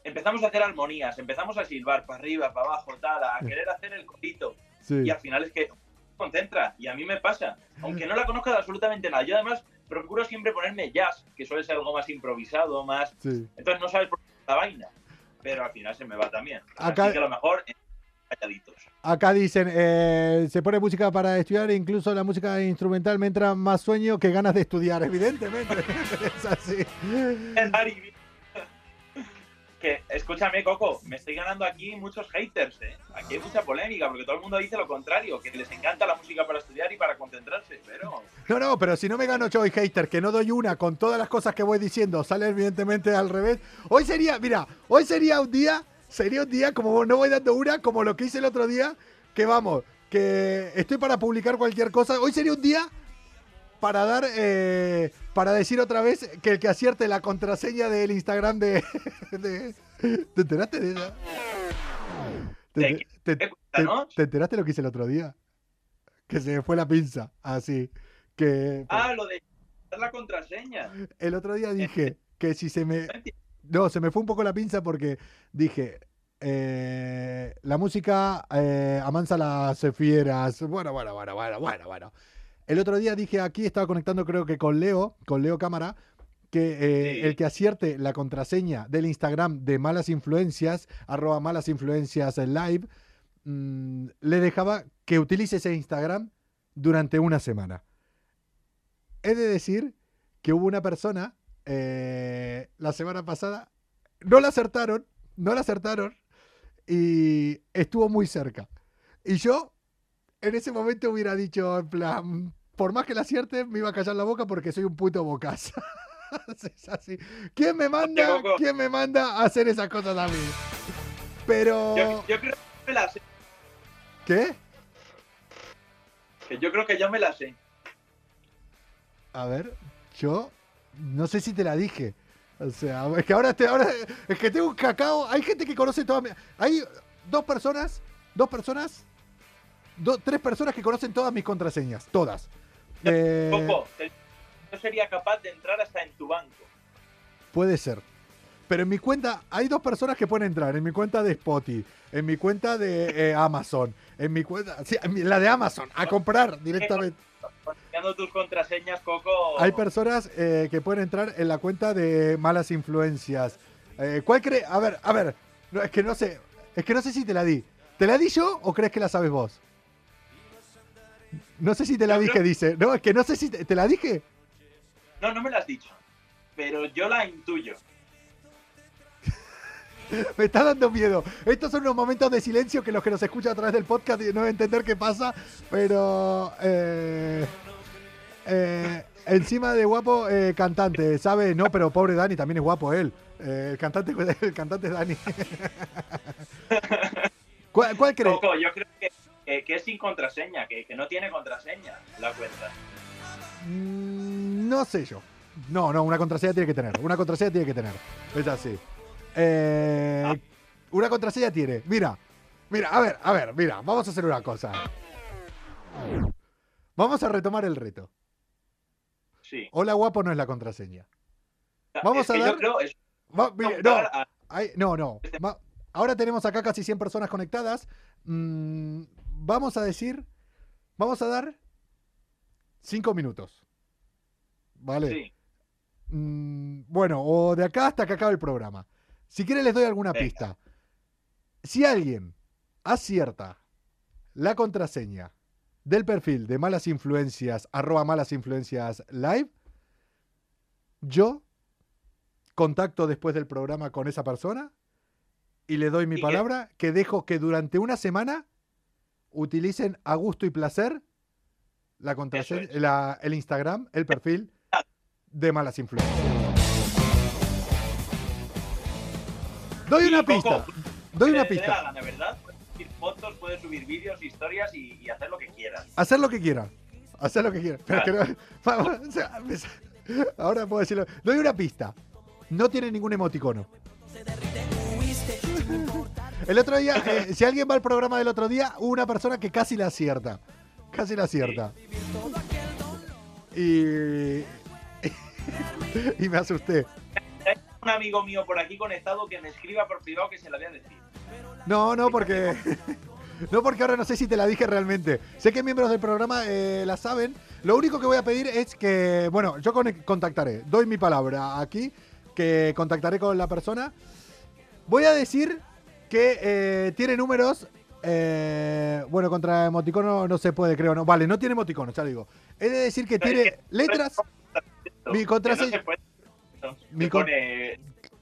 empezamos a hacer armonías, empezamos a silbar para arriba, para abajo, tal, a querer hacer el corito. Sí. Y al final es que concentra. Y a mí me pasa. Aunque no la conozca de absolutamente nada. Yo además procuro siempre ponerme jazz, que suele ser algo más improvisado, más... Sí. Entonces no sabes por qué la vaina. Pero al final se me va también. Acá- Así que a lo mejor calladitos. Acá dicen, eh, se pone música para estudiar, incluso la música instrumental me entra más sueño que ganas de estudiar, evidentemente. (laughs) es así. Escúchame, Coco, me estoy ganando aquí muchos haters, ¿eh? Aquí hay mucha polémica, porque todo el mundo dice lo contrario, que les encanta la música para estudiar y para concentrarse, pero... No, no, pero si no me gano yo hoy hater, que no doy una con todas las cosas que voy diciendo, sale evidentemente al revés. Hoy sería, mira, hoy sería un día, sería un día como no voy dando una, como lo que hice el otro día, que vamos, que estoy para publicar cualquier cosa. Hoy sería un día para dar, eh, para decir otra vez que el que acierte la contraseña del Instagram de... (laughs) de- ¿Te enteraste de ella? ¿Te, ¿De te- te- te enteraste lo que hice el otro día? Que se me fue la pinza, así. Que Ah, lo de la contraseña. el otro día dije que si se me... No, se me fue un poco la pinza porque dije, eh, la música eh, amansa las fieras. Bueno, bueno, bueno, bueno, bueno, bueno. El otro día dije aquí, estaba conectando creo que con Leo, con Leo Cámara, que eh, el que acierte la contraseña del Instagram de Malas Influencias, arroba Malas Influencias Live, mm, le dejaba que utilice ese Instagram durante una semana. He de decir que hubo una persona eh, la semana pasada, no la acertaron, no la acertaron y estuvo muy cerca. Y yo en ese momento hubiera dicho, en plan, por más que la acierte, me iba a callar la boca porque soy un puto bocas. (laughs) es así. ¿Quién me manda? ¿Quién me manda a hacer esas cosas a mí? Pero. Yo, creo que me la sé. ¿Qué? Que yo creo que yo me la sé. A ver, yo no sé si te la dije. O sea, es que ahora, te, ahora es que tengo un cacao. Hay gente que conoce todas. Hay dos personas, dos personas, tres personas que conocen todas mis contraseñas, todas. Eh, no sería capaz de entrar hasta en tu banco. Puede ser. Pero en mi cuenta hay dos personas que pueden entrar. En mi cuenta de Spotify, en mi cuenta de eh, Amazon, en mi cuenta, sí, la de Amazon, a comprar directamente. tus contraseñas, Coco. Hay personas eh, que pueden entrar en la cuenta de malas influencias. Eh, ¿Cuál cree? A ver, a ver. No, es que no sé. Es que no sé si te la di. ¿Te la di yo o crees que la sabes vos? No sé si te la dije, dice. No, es que no sé si te, la dije. No, no me la has dicho. Pero yo la intuyo. (laughs) me está dando miedo. Estos son unos momentos de silencio que los que nos escuchan a través del podcast no van a entender qué pasa. Pero. Eh, eh, encima de guapo, eh, cantante, ¿sabe? No, pero pobre Dani, también es guapo él. el, cantante, (laughs) el cantante es Dani. (laughs) ¿Cuál, cuál crees? yo creo que que, es sin contraseña, que, no tiene contraseña la cuenta. Mm, no sé yo. No, no, una contraseña tiene que tener. Una contraseña tiene que tener. Es así. Eh, ah. Una contraseña tiene. Mira, mira, a ver, a ver, mira, vamos a hacer una cosa. Vamos a retomar el reto. Sí. Hola guapo no es la contraseña. Vamos a dar. no, no, este no. Ahora tenemos acá casi 100 personas conectadas. Mm, vamos a decir, vamos a dar cinco minutos. ¿Vale? Sí. Mm, bueno, o de acá hasta que acabe el programa. Si quieren les doy alguna pista. Si alguien acierta la contraseña del perfil de malas influencias, arroba malas influencias live, yo contacto después del programa con esa persona y le doy mi palabra que dejo que durante una semana utilicen a gusto y placer la contraseña, el Instagram, el perfil de malas influencias. Doy una pista. Doy una pista. De verdad, puedes subir fotos, puedes subir vídeos, historias y, hacer lo que quieras. Hacer lo que quieras. Hacer lo que quieras. (laughs) ahora puedo decirlo. Doy una pista. No tiene ningún emoticono. El otro día, eh, si alguien va al programa del otro día, hubo una persona que casi la acierta. Casi la acierta. Y. (laughs) y me asusté. Hay un amigo mío por aquí conectado que me escriba por privado que se la voy a decir. No, no, porque. (laughs) No, porque ahora no sé si te la dije realmente. Sé que miembros del programa eh, la saben. Lo único que voy a pedir es que, bueno, yo contactaré. Doy mi palabra aquí, que contactaré con la persona. Voy a decir que eh, tiene números. Eh, bueno, contra emoticono no se puede, creo. No, vale, no tiene emoticono, ya digo. He de decir que tiene letras. Mi contraseña.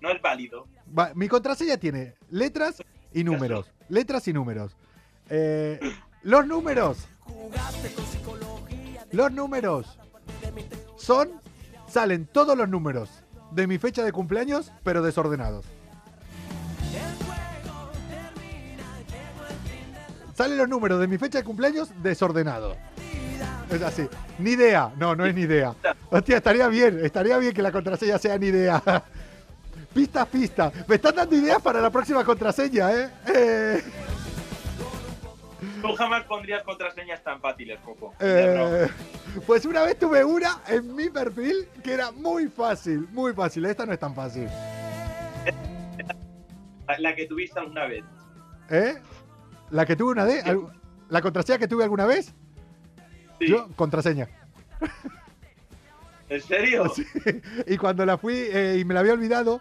No es válido. mi contraseña tiene letras y números. Letras y números. Eh, los números. Los números son. Salen todos los números de mi fecha de cumpleaños, pero desordenados. Salen los números de mi fecha de cumpleaños desordenado. Es así. Ni idea. No, no es ni idea. Hostia, estaría bien. Estaría bien que la contraseña sea ni idea. (laughs) Pista, pista. Me están dando ideas para la próxima contraseña, ¿eh? eh. Tú jamás pondrías contraseñas tan fáciles, Coco. Eh, pues una vez tuve una en mi perfil que era muy fácil, muy fácil. Esta no es tan fácil. La que tuviste alguna vez. ¿Eh? ¿La que tuve una vez? ¿La contraseña que tuve alguna vez? Yo, contraseña. ¿En serio? (laughs) Sí. Y cuando la fui eh, y me la había olvidado.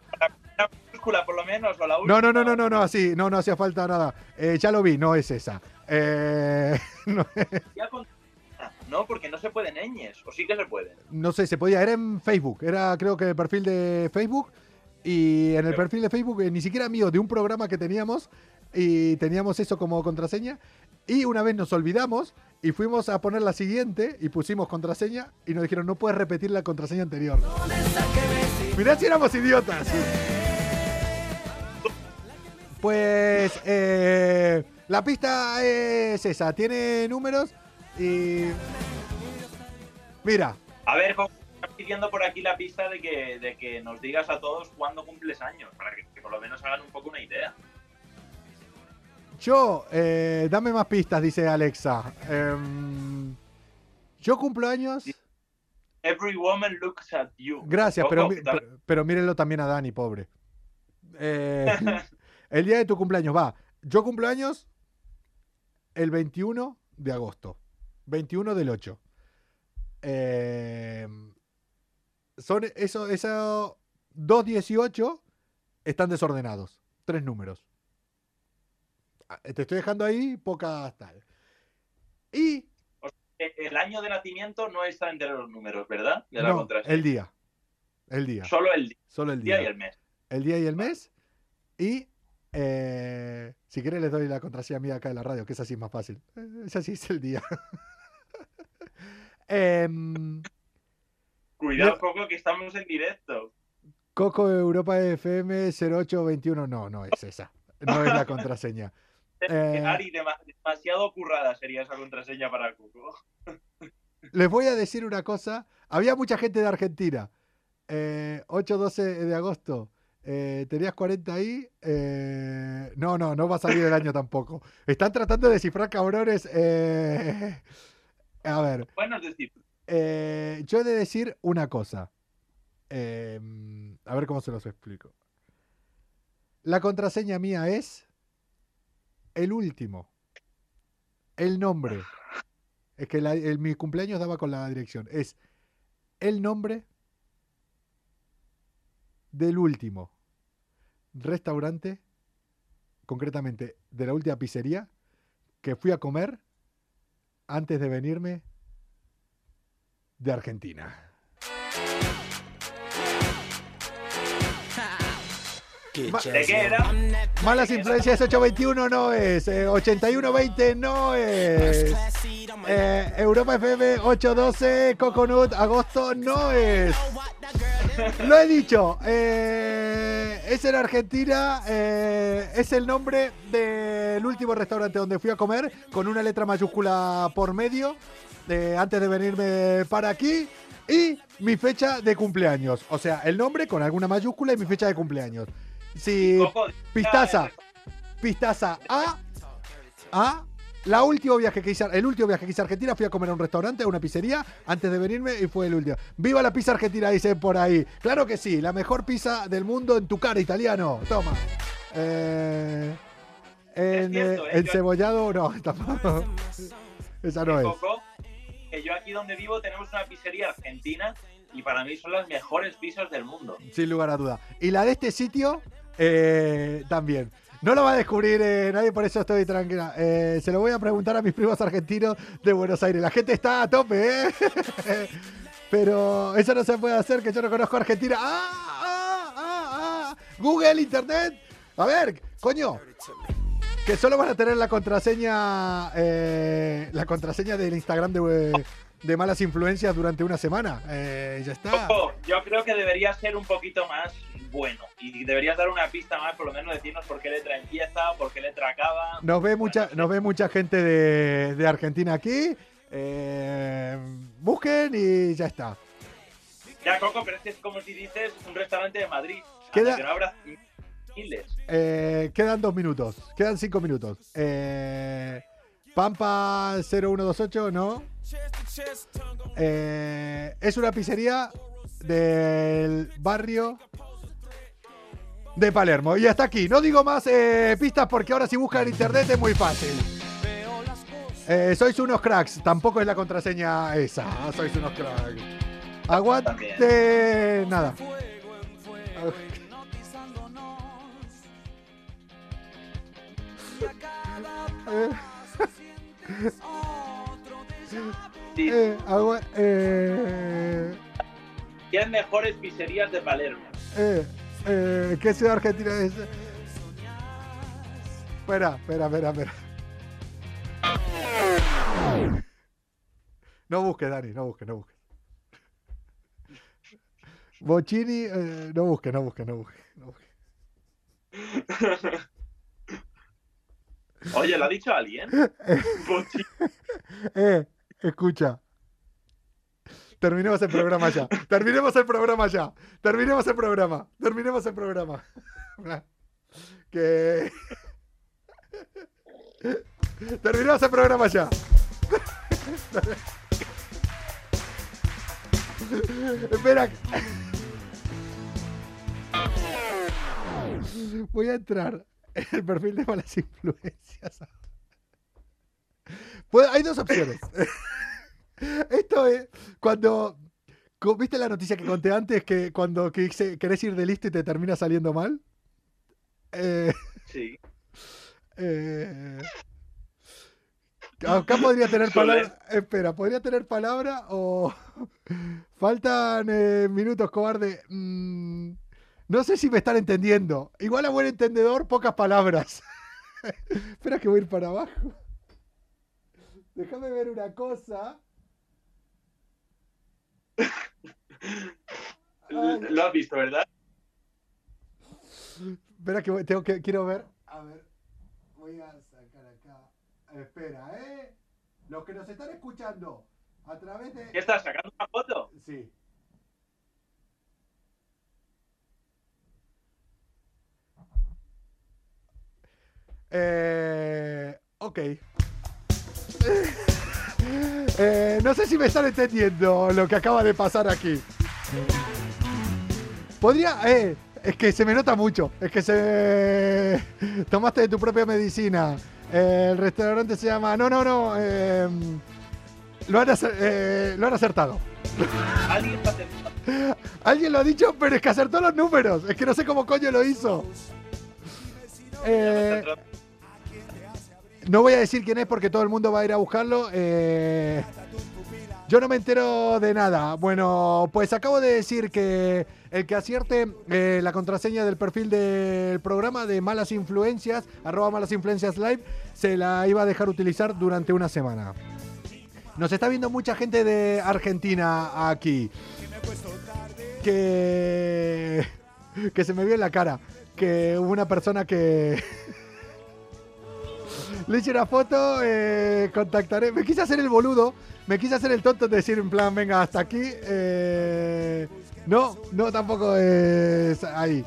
¿La minúscula por lo menos o la No, última? no, no, no, no, no, así, no, no hacía falta nada. Eh, ya lo vi, no es esa. Eh, (laughs) no, No, porque no se pueden ñes. O sí que se pueden. no sé, se podía, era en Facebook, era creo que el perfil de Facebook. Y en el perfil de Facebook, eh, ni siquiera mío, de un programa que teníamos, y teníamos eso como contraseña. Y una vez nos olvidamos y fuimos a poner la siguiente y pusimos contraseña y nos dijeron, no puedes repetir la contraseña anterior. Mirá si éramos idiotas. Pues eh, la pista es esa, tiene números y... Mira, A ver, están pidiendo por aquí la pista de que, de que nos digas a todos cuándo cumples años, para que por lo menos hagan un poco una idea. Yo, eh, dame más pistas, dice Alexa. Em, yo cumplo años... Every woman looks at you. Gracias, pero, pero, pero mírenlo también a Dani, pobre. Eh, (laughs) el día de tu cumpleaños, va. Yo cumplo años el 21 de agosto. 21 del 8. Eh, son eso, eso 218 están desordenados. Tres números. Ah, Te estoy dejando ahí pocas tal. Y El año de nacimiento no está entre los números, ¿verdad? De la no, el día. El día. Solo el día. Solo el día día. y el mes. el día y el mes. Y eh, si quieres les doy la contraseña mía acá en la radio, que es así más fácil. Eh, Esa sí es el día. (laughs) Em, Cuidado, Coco, que estamos en directo. Coco Europa FM 0821. No, no es esa. No es la contraseña. Eh, Ari, dema- demasiado currada sería esa contraseña para Coco. (laughs) Les voy a decir una cosa. Había mucha gente de Argentina. Eh, 8-12 de agosto. Eh, ¿Tenías 40 ahí? Eh, no, no, no va a salir el año tampoco. Están tratando de descifrar cabrones. eh, (laughs) a ver, Bueno, decir, yo he de decir una cosa. A ver cómo se los explico. La contraseña mía es el último. El nombre. Es que la- el- mi cumpleaños daba con la dirección. Es el nombre del último restaurante, concretamente de la última pizzería, que fui a comer antes de venirme de Argentina. ¿De qué era? Malas influencias 821 no es, eh, 8120 no es, eh, Europa FM 812 Coconut agosto no es. Lo he dicho, eh, es en Argentina, eh, es el nombre del último restaurante donde fui a comer con una letra mayúscula por medio eh, antes de venirme para aquí y mi fecha de cumpleaños. O sea, el nombre con alguna mayúscula y mi fecha de cumpleaños. Coco, Pistaza, Pistaza A, A, la último viaje que hice, el último viaje que hice a Argentina fui a comer a un restaurante, a una pizzería, antes de venirme y fue el último. ¡Viva la pizza argentina! Dicen por ahí. Claro que sí, la mejor pizza del mundo en tu cara, italiano. Toma. Eh, en, cierto, eh, ¿eh? encebollado, no, (laughs) tampoco. Esa no es. Coco, que yo aquí donde vivo tenemos una pizzería argentina y para mí son las mejores pizzas del mundo. Sin lugar a duda. Y la de este sitio, eh, también. No lo va a descubrir eh, nadie, por eso estoy tranquila. Eh, se lo voy a preguntar a mis primos argentinos de Buenos Aires. La gente está a tope, ¿eh? (laughs) Pero eso no se puede hacer, que yo no conozco Argentina. ¡Ah! ¡Ah! ¡Ah! ah! Google, Internet. A ver, coño. Que solo van a tener la contraseña, eh, la contraseña del Instagram de, de malas influencias durante una semana. Eh, ya está. Yo creo que debería ser un poquito más bueno y deberías dar una pista más, por lo menos decirnos por qué letra empieza, por qué letra acaba. Nos ve mucha, nos ve mucha gente de, de Argentina aquí. Eh, busquen y ya está. Ya, Coco, pero es que es como si dices un restaurante de Madrid. Queda- Que no habrá. Eh, quedan dos minutos. Quedan cinco minutos. Eh, Pampa 0128, ¿no? Eh, es una pizzería del barrio de Palermo. Y hasta aquí. No digo más eh, pistas porque ahora si buscan en internet es muy fácil. Eh, sois unos cracks. Tampoco es la contraseña esa. Sois unos cracks. Aguante. Nada. (laughs) Eh. Eh, agua- eh, Diez mejores pizzerías de Palermo. eh, eh, ¿Qué ciudad argentina es? Espera, espera, espera, espera. No busques, Dani, no busques, no busques. Bocini, eh, no busques, no busques, no busques. no busques. Oye, ¿lo ha dicho alguien? (laughs) Eh, escucha. Terminemos el programa ya. Terminemos el programa ya. Terminemos el programa. Terminemos el programa. (laughs) Que. (laughs) Terminemos el programa ya. (laughs) Espera. Voy a entrar en el perfil de malas influencias. Hay dos opciones. (laughs) Esto es cuando. ¿Viste la noticia que conté antes? Que cuando que querés ir de listo y te termina saliendo mal. Eh, Sí. (laughs) eh, acá podría tener palabra. Espera, podría tener palabra o. (laughs) Faltan eh, minutos, cobarde. Mm, no sé si me están entendiendo. Igual a buen entendedor, pocas palabras. Espera que voy a ir para abajo. Déjame ver una cosa. Lo has visto, ¿verdad? Espera que tengo que quiero ver. A ver. Voy a sacar acá. Espera, ¿eh? Los que nos están escuchando a través de ¿Qué estás sacando una foto? Sí. Eh, ok. (laughs) Eh, no sé si me están entendiendo lo que acaba de pasar aquí. Podría... Eh, es que se me nota mucho. Es que se... (laughs) Tomaste de tu propia medicina. Eh, el restaurante se llama... No, no, no. eh, lo, han acer- lo han acertado. (laughs) Alguien lo ha dicho, pero es que acertó los números. Es que no sé cómo coño lo hizo. Eh, no voy a decir quién es porque todo el mundo va a ir a buscarlo. Eh, yo no me entero de nada. Bueno, pues acabo de decir que el que acierte eh, la contraseña del perfil del programa de Malas Influencias, arroba Malas Influencias Live, se la iba a dejar utilizar durante una semana. Nos está viendo mucha gente de Argentina aquí. Que. Que se me vio en la cara. Que hubo una persona que. Le hice una foto, eh, contactaré. Me quise hacer el boludo, me quise hacer el tonto de decir en plan, venga, hasta aquí. eh, no, no, tampoco es ahí.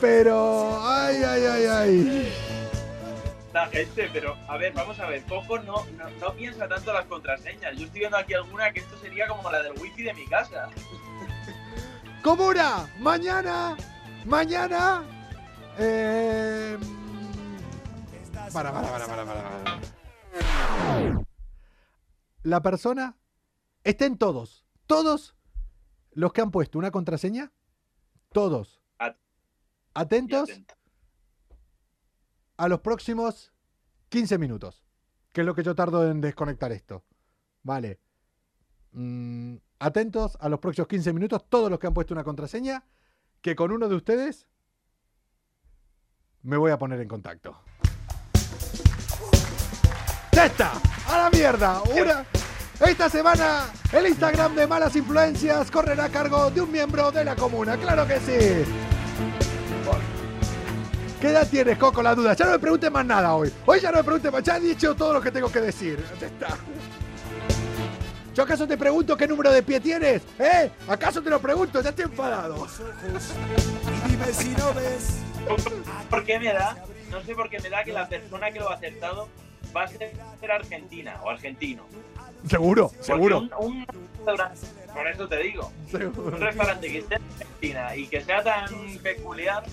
Pero, ay, ay, ay, ay. La gente, pero a ver, vamos a ver, Coco no, no, no piensa tanto las contraseñas. Yo estoy viendo aquí alguna que esto sería como la del wifi de mi casa. Comuna, mañana, mañana. Eh, para, para, para, para, para, para. La persona, estén todos, todos los que han puesto una contraseña, todos, At- atentos a los próximos 15 minutos, que es lo que yo tardo en desconectar esto. Vale. Mm, atentos a los próximos 15 minutos, todos los que han puesto una contraseña, que con uno de ustedes me voy a poner en contacto. ¡Ya está! ¡A la mierda! Una... Esta semana el Instagram de Malas Influencias correrá a cargo de un miembro de la comuna, claro que sí. ¿Qué edad tienes, Coco? La duda. Ya no me preguntes más nada hoy. Hoy ya no me preguntes más. Ya he dicho todo lo que tengo que decir. Ya está. ¿Yo acaso te pregunto qué número de pie tienes? ¿Eh? ¿Acaso te lo pregunto? Ya estoy enfadado. Y dime si no ves. ¿Por qué me da? No sé por qué me da que la persona que lo ha acertado va a ser, argentina o argentino. Seguro, Porque seguro. Un, un restaurante, por eso te digo, Seguro. un restaurante que esté en Argentina y que sea tan peculiar,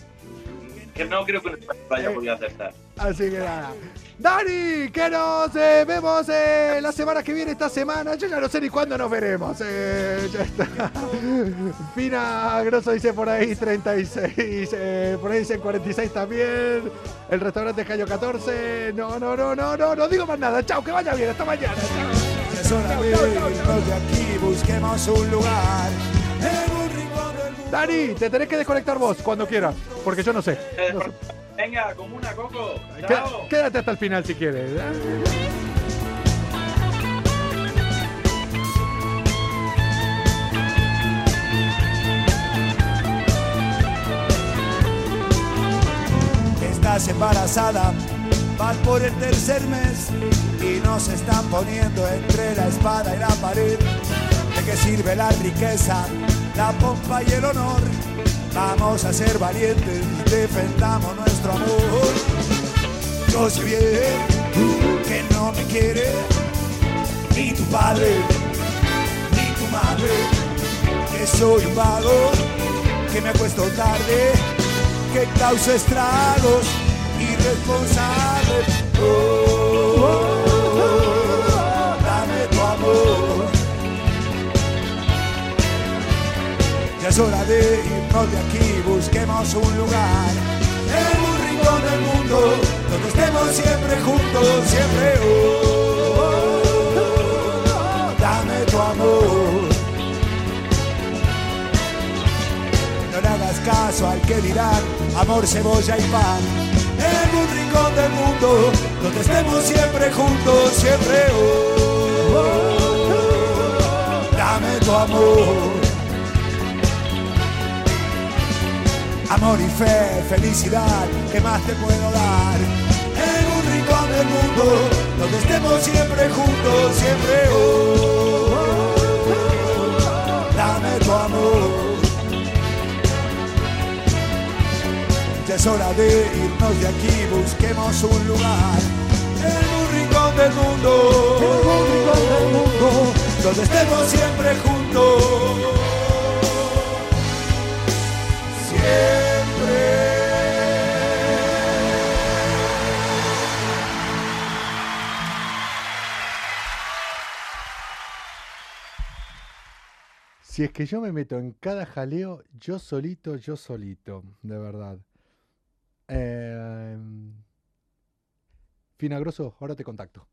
que no creo que lo haya podido acertar. Así que nada. Dani, que nos eh, vemos eh, la semana que viene, esta semana. Yo ya no sé ni cuándo nos veremos. Eh, ya está. (laughs) Fina Grosso dice por ahí 36. eh, por ahí dicen 46 también. El restaurante Cayo 14. No, no, no, no, no, no digo más nada. Chao, que vaya bien. Hasta mañana. Chao. Es hora de aquí, busquemos un lugar. Dani, te tenés que desconectar vos cuando quieras. Porque yo no sé. No sé. Venga, como una coco. Chao. Quédate hasta el final si quieres. Estás embarazada, vas por el tercer mes y nos están poniendo entre la espada y la pared. ¿De qué sirve la riqueza, la pompa y el honor? Vamos a ser valientes, defendamos nuestro amor. Yo sé bien que no me quiere ni tu padre ni tu madre, que soy un vago, que me acuesto tarde, que causa estragos irresponsables. Oh, oh, dame tu amor. Ya es hora de irnos de aquí, busquemos un lugar en un rincón del mundo donde estemos siempre juntos, siempre. Oh, dame tu amor. No le hagas caso al que dirán amor, cebolla y pan. En un rincón del mundo donde estemos siempre juntos, siempre. Oh, dame tu amor. Amor y fe, felicidad, ¿qué más te puedo dar? En un rincón del mundo donde estemos siempre juntos, siempre. Oh, dame tu amor. Ya es hora de irnos de aquí, busquemos un lugar en un rincón del mundo, en un rincón del mundo, donde estemos siempre juntos. Si es que yo me meto en cada jaleo, yo solito, yo solito, de verdad. Eh, Finagroso, ahora te contacto.